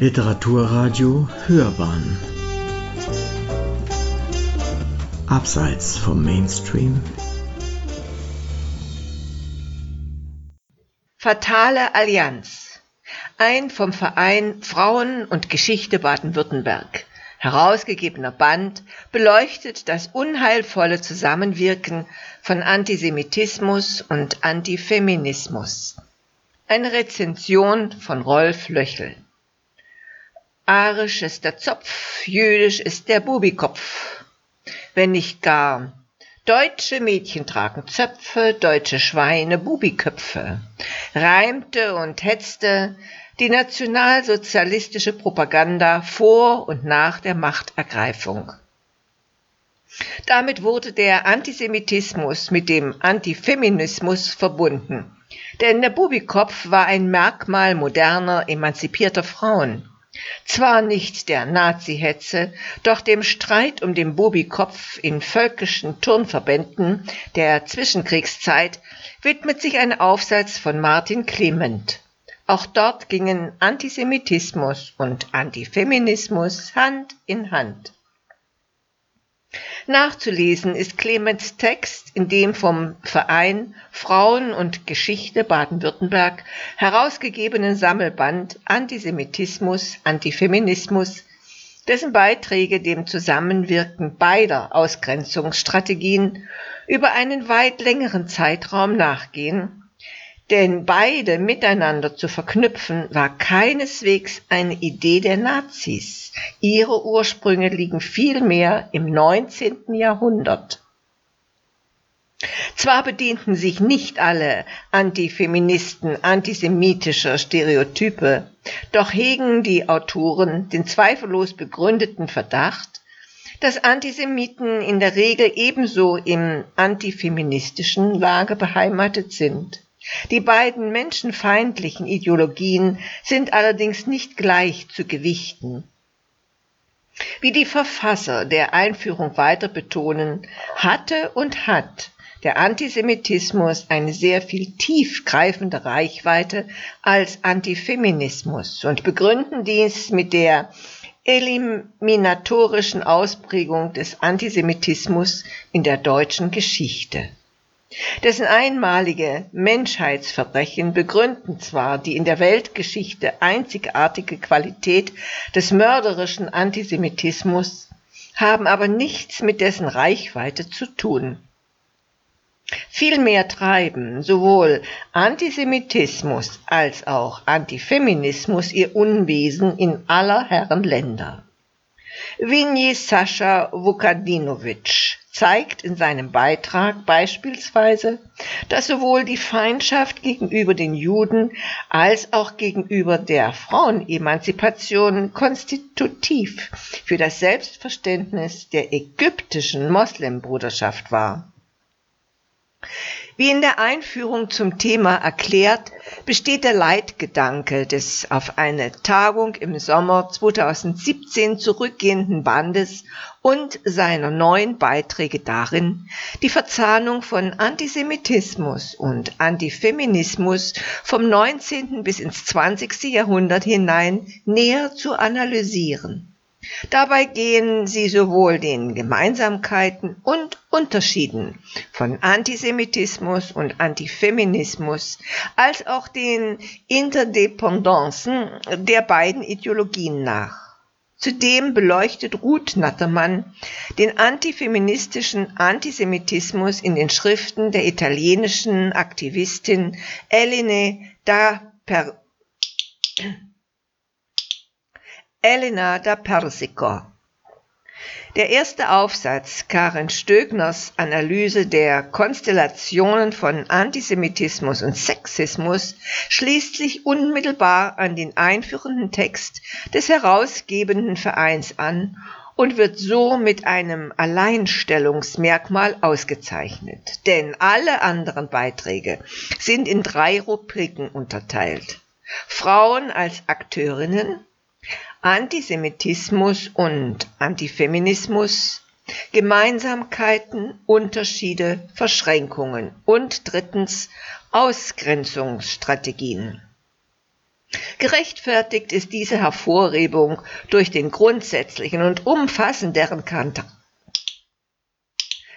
Literaturradio Hörbahn Abseits vom Mainstream Fatale Allianz ein vom Verein Frauen und Geschichte Baden-Württemberg herausgegebener Band beleuchtet das unheilvolle Zusammenwirken von Antisemitismus und Antifeminismus. Eine Rezension von Rolf Löchel. Arisch ist der Zopf, jüdisch ist der Bubikopf. Wenn nicht gar. Deutsche Mädchen tragen Zöpfe, deutsche Schweine Bubiköpfe. Reimte und hetzte die nationalsozialistische Propaganda vor und nach der Machtergreifung. Damit wurde der Antisemitismus mit dem Antifeminismus verbunden. Denn der Bubikopf war ein Merkmal moderner, emanzipierter Frauen. Zwar nicht der Nazi-Hetze, doch dem Streit um den Bubikopf in völkischen Turnverbänden der Zwischenkriegszeit widmet sich ein Aufsatz von Martin Clement. Auch dort gingen Antisemitismus und Antifeminismus Hand in Hand. Nachzulesen ist Clemens Text in dem vom Verein Frauen und Geschichte Baden-Württemberg herausgegebenen Sammelband Antisemitismus, Antifeminismus, dessen Beiträge dem Zusammenwirken beider Ausgrenzungsstrategien über einen weit längeren Zeitraum nachgehen denn beide miteinander zu verknüpfen war keineswegs eine Idee der Nazis. Ihre Ursprünge liegen vielmehr im 19. Jahrhundert. Zwar bedienten sich nicht alle Antifeministen antisemitischer Stereotype, doch hegen die Autoren den zweifellos begründeten Verdacht, dass Antisemiten in der Regel ebenso im antifeministischen Lager beheimatet sind. Die beiden menschenfeindlichen Ideologien sind allerdings nicht gleich zu gewichten. Wie die Verfasser der Einführung weiter betonen, hatte und hat der Antisemitismus eine sehr viel tiefgreifende Reichweite als Antifeminismus und begründen dies mit der eliminatorischen Ausprägung des Antisemitismus in der deutschen Geschichte. Dessen einmalige Menschheitsverbrechen begründen zwar die in der Weltgeschichte einzigartige Qualität des mörderischen Antisemitismus, haben aber nichts mit dessen Reichweite zu tun. Vielmehr treiben sowohl Antisemitismus als auch Antifeminismus ihr Unwesen in aller Herren Länder. Winji Sascha Vukadinovic zeigt in seinem Beitrag beispielsweise, dass sowohl die Feindschaft gegenüber den Juden als auch gegenüber der Frauenemanzipation konstitutiv für das Selbstverständnis der ägyptischen Moslembruderschaft war. Wie in der Einführung zum Thema erklärt, besteht der Leitgedanke des auf eine Tagung im Sommer 2017 zurückgehenden Bandes und seiner neuen Beiträge darin, die Verzahnung von Antisemitismus und Antifeminismus vom 19. bis ins 20. Jahrhundert hinein näher zu analysieren. Dabei gehen sie sowohl den Gemeinsamkeiten und Unterschieden von Antisemitismus und Antifeminismus als auch den Interdependancen der beiden Ideologien nach. Zudem beleuchtet Ruth Nattermann den antifeministischen Antisemitismus in den Schriften der italienischen Aktivistin Eline da per Elena da Persico. Der erste Aufsatz Karin Stögners Analyse der Konstellationen von Antisemitismus und Sexismus schließt sich unmittelbar an den einführenden Text des herausgebenden Vereins an und wird so mit einem Alleinstellungsmerkmal ausgezeichnet. Denn alle anderen Beiträge sind in drei Rubriken unterteilt. Frauen als Akteurinnen, Antisemitismus und Antifeminismus, Gemeinsamkeiten, Unterschiede, Verschränkungen und drittens Ausgrenzungsstrategien. Gerechtfertigt ist diese Hervorhebung durch den grundsätzlichen und umfassenderen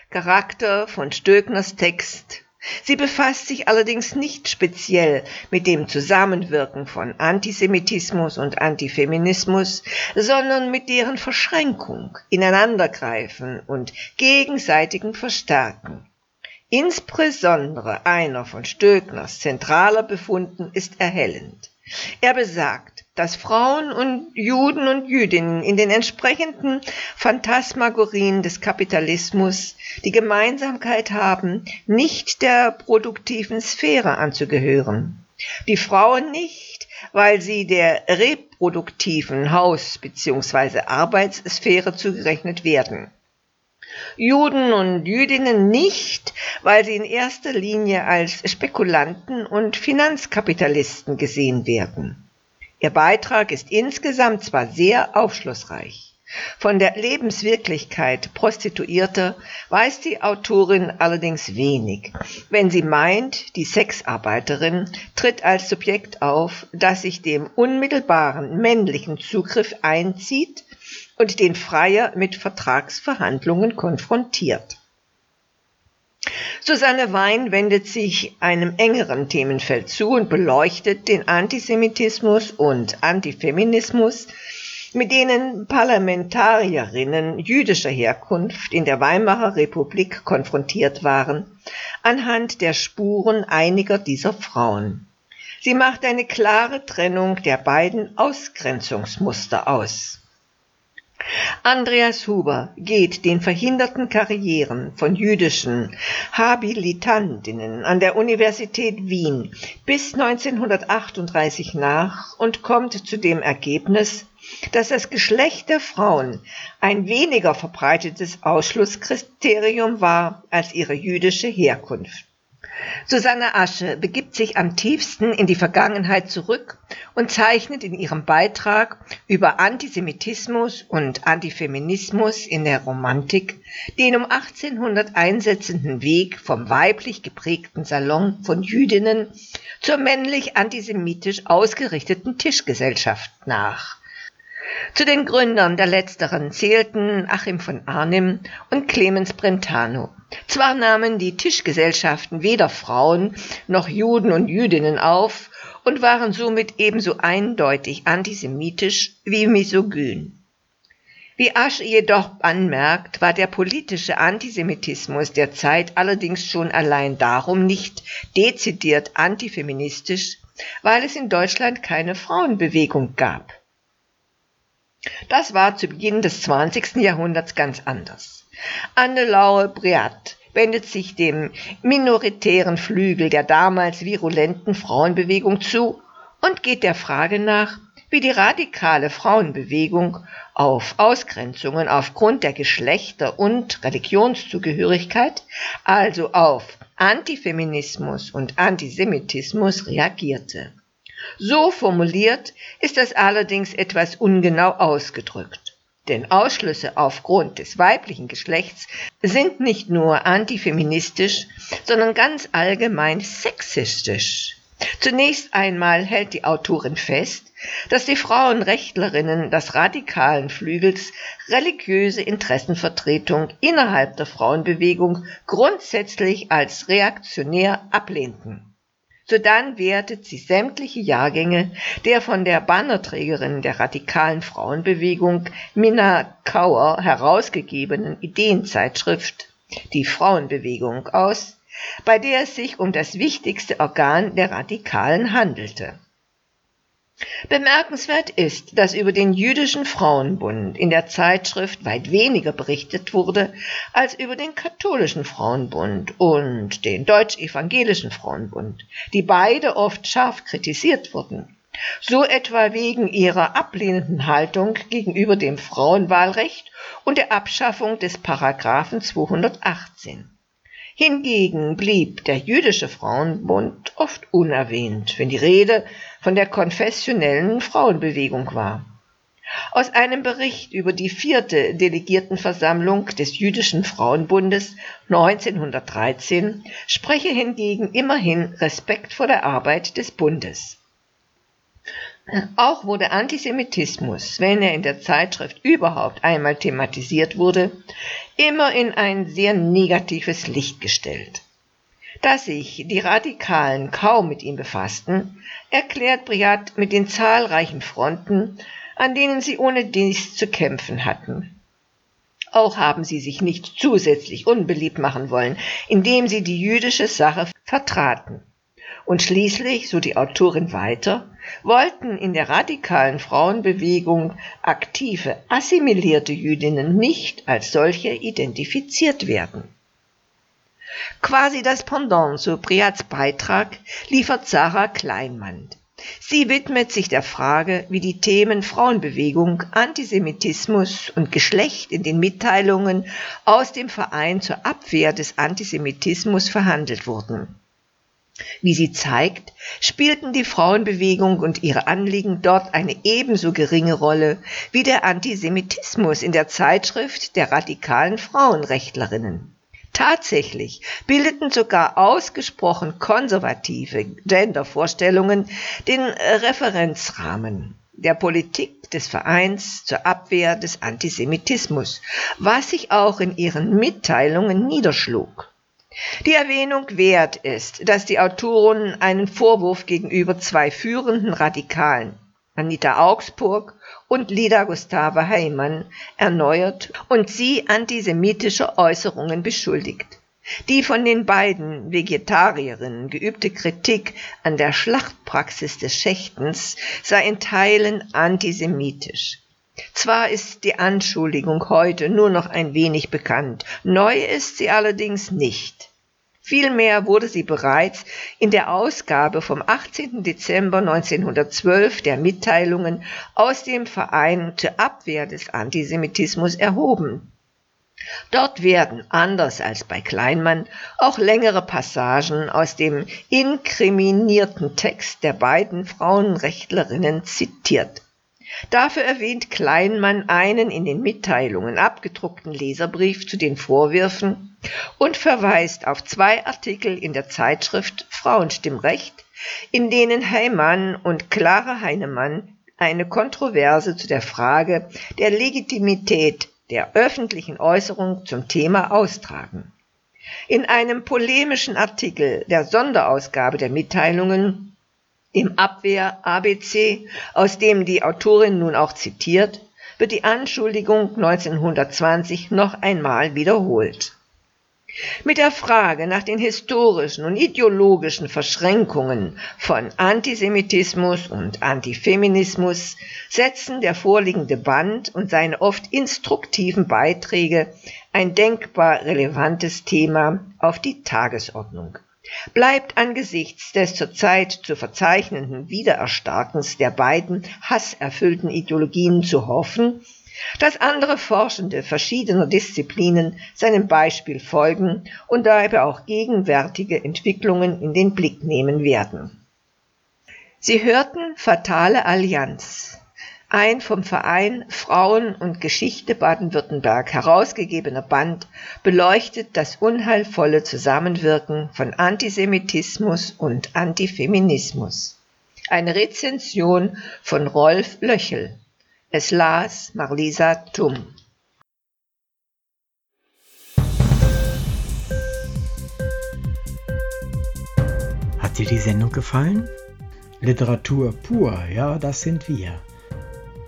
Charakter von Stöckners Text Sie befasst sich allerdings nicht speziell mit dem Zusammenwirken von Antisemitismus und Antifeminismus, sondern mit deren Verschränkung, Ineinandergreifen und gegenseitigen Verstärken. Insbesondere einer von Stöckners zentraler Befunden ist erhellend. Er besagt, dass Frauen und Juden und Jüdinnen in den entsprechenden Phantasmagorien des Kapitalismus die Gemeinsamkeit haben, nicht der produktiven Sphäre anzugehören. Die Frauen nicht, weil sie der reproduktiven Haus- bzw. Arbeitssphäre zugerechnet werden. Juden und Jüdinnen nicht, weil sie in erster Linie als Spekulanten und Finanzkapitalisten gesehen werden. Ihr Beitrag ist insgesamt zwar sehr aufschlussreich, von der Lebenswirklichkeit Prostituierter weiß die Autorin allerdings wenig, wenn sie meint, die Sexarbeiterin tritt als Subjekt auf, das sich dem unmittelbaren männlichen Zugriff einzieht und den Freier mit Vertragsverhandlungen konfrontiert. Susanne Wein wendet sich einem engeren Themenfeld zu und beleuchtet den Antisemitismus und Antifeminismus, mit denen Parlamentarierinnen jüdischer Herkunft in der Weimarer Republik konfrontiert waren, anhand der Spuren einiger dieser Frauen. Sie macht eine klare Trennung der beiden Ausgrenzungsmuster aus. Andreas Huber geht den verhinderten Karrieren von jüdischen Habilitantinnen an der Universität Wien bis 1938 nach und kommt zu dem Ergebnis, dass das Geschlecht der Frauen ein weniger verbreitetes Ausschlusskriterium war als ihre jüdische Herkunft. Susanne Asche begibt sich am tiefsten in die Vergangenheit zurück und zeichnet in ihrem Beitrag über Antisemitismus und Antifeminismus in der Romantik den um 1800 einsetzenden Weg vom weiblich geprägten Salon von Jüdinnen zur männlich antisemitisch ausgerichteten Tischgesellschaft nach. Zu den Gründern der letzteren zählten Achim von Arnim und Clemens Brentano. Zwar nahmen die Tischgesellschaften weder Frauen noch Juden und Jüdinnen auf und waren somit ebenso eindeutig antisemitisch wie misogyn. Wie Asch jedoch anmerkt, war der politische Antisemitismus der Zeit allerdings schon allein darum nicht dezidiert antifeministisch, weil es in Deutschland keine Frauenbewegung gab. Das war zu Beginn des 20. Jahrhunderts ganz anders. Anne-Laure Briat wendet sich dem minoritären Flügel der damals virulenten Frauenbewegung zu und geht der Frage nach, wie die radikale Frauenbewegung auf Ausgrenzungen aufgrund der Geschlechter- und Religionszugehörigkeit, also auf Antifeminismus und Antisemitismus reagierte. So formuliert ist das allerdings etwas ungenau ausgedrückt. Denn Ausschlüsse aufgrund des weiblichen Geschlechts sind nicht nur antifeministisch, sondern ganz allgemein sexistisch. Zunächst einmal hält die Autorin fest, dass die Frauenrechtlerinnen des radikalen Flügels religiöse Interessenvertretung innerhalb der Frauenbewegung grundsätzlich als reaktionär ablehnten. Sodann wertet sie sämtliche Jahrgänge der von der Bannerträgerin der radikalen Frauenbewegung Minna Kauer herausgegebenen Ideenzeitschrift Die Frauenbewegung aus, bei der es sich um das wichtigste Organ der Radikalen handelte Bemerkenswert ist, dass über den Jüdischen Frauenbund in der Zeitschrift weit weniger berichtet wurde als über den Katholischen Frauenbund und den Deutsch-Evangelischen Frauenbund, die beide oft scharf kritisiert wurden, so etwa wegen ihrer ablehnenden Haltung gegenüber dem Frauenwahlrecht und der Abschaffung des Paragraphen 218. Hingegen blieb der Jüdische Frauenbund oft unerwähnt, wenn die Rede von der konfessionellen Frauenbewegung war. Aus einem Bericht über die vierte Delegiertenversammlung des Jüdischen Frauenbundes 1913 spreche hingegen immerhin Respekt vor der Arbeit des Bundes. Auch wurde Antisemitismus, wenn er in der Zeitschrift überhaupt einmal thematisiert wurde, immer in ein sehr negatives Licht gestellt. Dass sich die Radikalen kaum mit ihm befassten, erklärt Briat mit den zahlreichen Fronten, an denen sie ohne dies zu kämpfen hatten. Auch haben sie sich nicht zusätzlich unbeliebt machen wollen, indem sie die jüdische Sache vertraten. Und schließlich, so die Autorin weiter, wollten in der radikalen Frauenbewegung aktive, assimilierte Jüdinnen nicht als solche identifiziert werden. Quasi das Pendant zu Priats Beitrag liefert Sarah Kleinmann. Sie widmet sich der Frage, wie die Themen Frauenbewegung, Antisemitismus und Geschlecht in den Mitteilungen aus dem Verein zur Abwehr des Antisemitismus verhandelt wurden. Wie sie zeigt, spielten die Frauenbewegung und ihre Anliegen dort eine ebenso geringe Rolle wie der Antisemitismus in der Zeitschrift der radikalen Frauenrechtlerinnen. Tatsächlich bildeten sogar ausgesprochen konservative Gendervorstellungen den Referenzrahmen der Politik des Vereins zur Abwehr des Antisemitismus, was sich auch in ihren Mitteilungen niederschlug. Die Erwähnung wert ist, dass die Autoren einen Vorwurf gegenüber zwei führenden Radikalen, Anita Augsburg und Lida Gustave Heimann, erneuert und sie antisemitischer Äußerungen beschuldigt. Die von den beiden Vegetarierinnen geübte Kritik an der Schlachtpraxis des Schächtens sei in Teilen antisemitisch. Zwar ist die Anschuldigung heute nur noch ein wenig bekannt, neu ist sie allerdings nicht. Vielmehr wurde sie bereits in der Ausgabe vom 18. Dezember 1912 der Mitteilungen aus dem Verein zur Abwehr des Antisemitismus erhoben. Dort werden, anders als bei Kleinmann, auch längere Passagen aus dem inkriminierten Text der beiden Frauenrechtlerinnen zitiert. Dafür erwähnt Kleinmann einen in den Mitteilungen abgedruckten Leserbrief zu den Vorwürfen und verweist auf zwei Artikel in der Zeitschrift Frauenstimmrecht, in denen Heimann und Clara Heinemann eine Kontroverse zu der Frage der Legitimität der öffentlichen Äußerung zum Thema austragen. In einem polemischen Artikel der Sonderausgabe der Mitteilungen im Abwehr ABC, aus dem die Autorin nun auch zitiert, wird die Anschuldigung 1920 noch einmal wiederholt. Mit der Frage nach den historischen und ideologischen Verschränkungen von Antisemitismus und Antifeminismus setzen der vorliegende Band und seine oft instruktiven Beiträge ein denkbar relevantes Thema auf die Tagesordnung bleibt angesichts des zurzeit zu verzeichnenden Wiedererstarkens der beiden hasserfüllten Ideologien zu hoffen, dass andere Forschende verschiedener Disziplinen seinem Beispiel folgen und dabei auch gegenwärtige Entwicklungen in den Blick nehmen werden. Sie hörten Fatale Allianz, ein vom Verein Frauen und Geschichte Baden-Württemberg herausgegebener Band beleuchtet das unheilvolle Zusammenwirken von Antisemitismus und Antifeminismus. Eine Rezension von Rolf Löchel. Es las Marlisa Tum. Hat dir die Sendung gefallen? Literatur pur, ja, das sind wir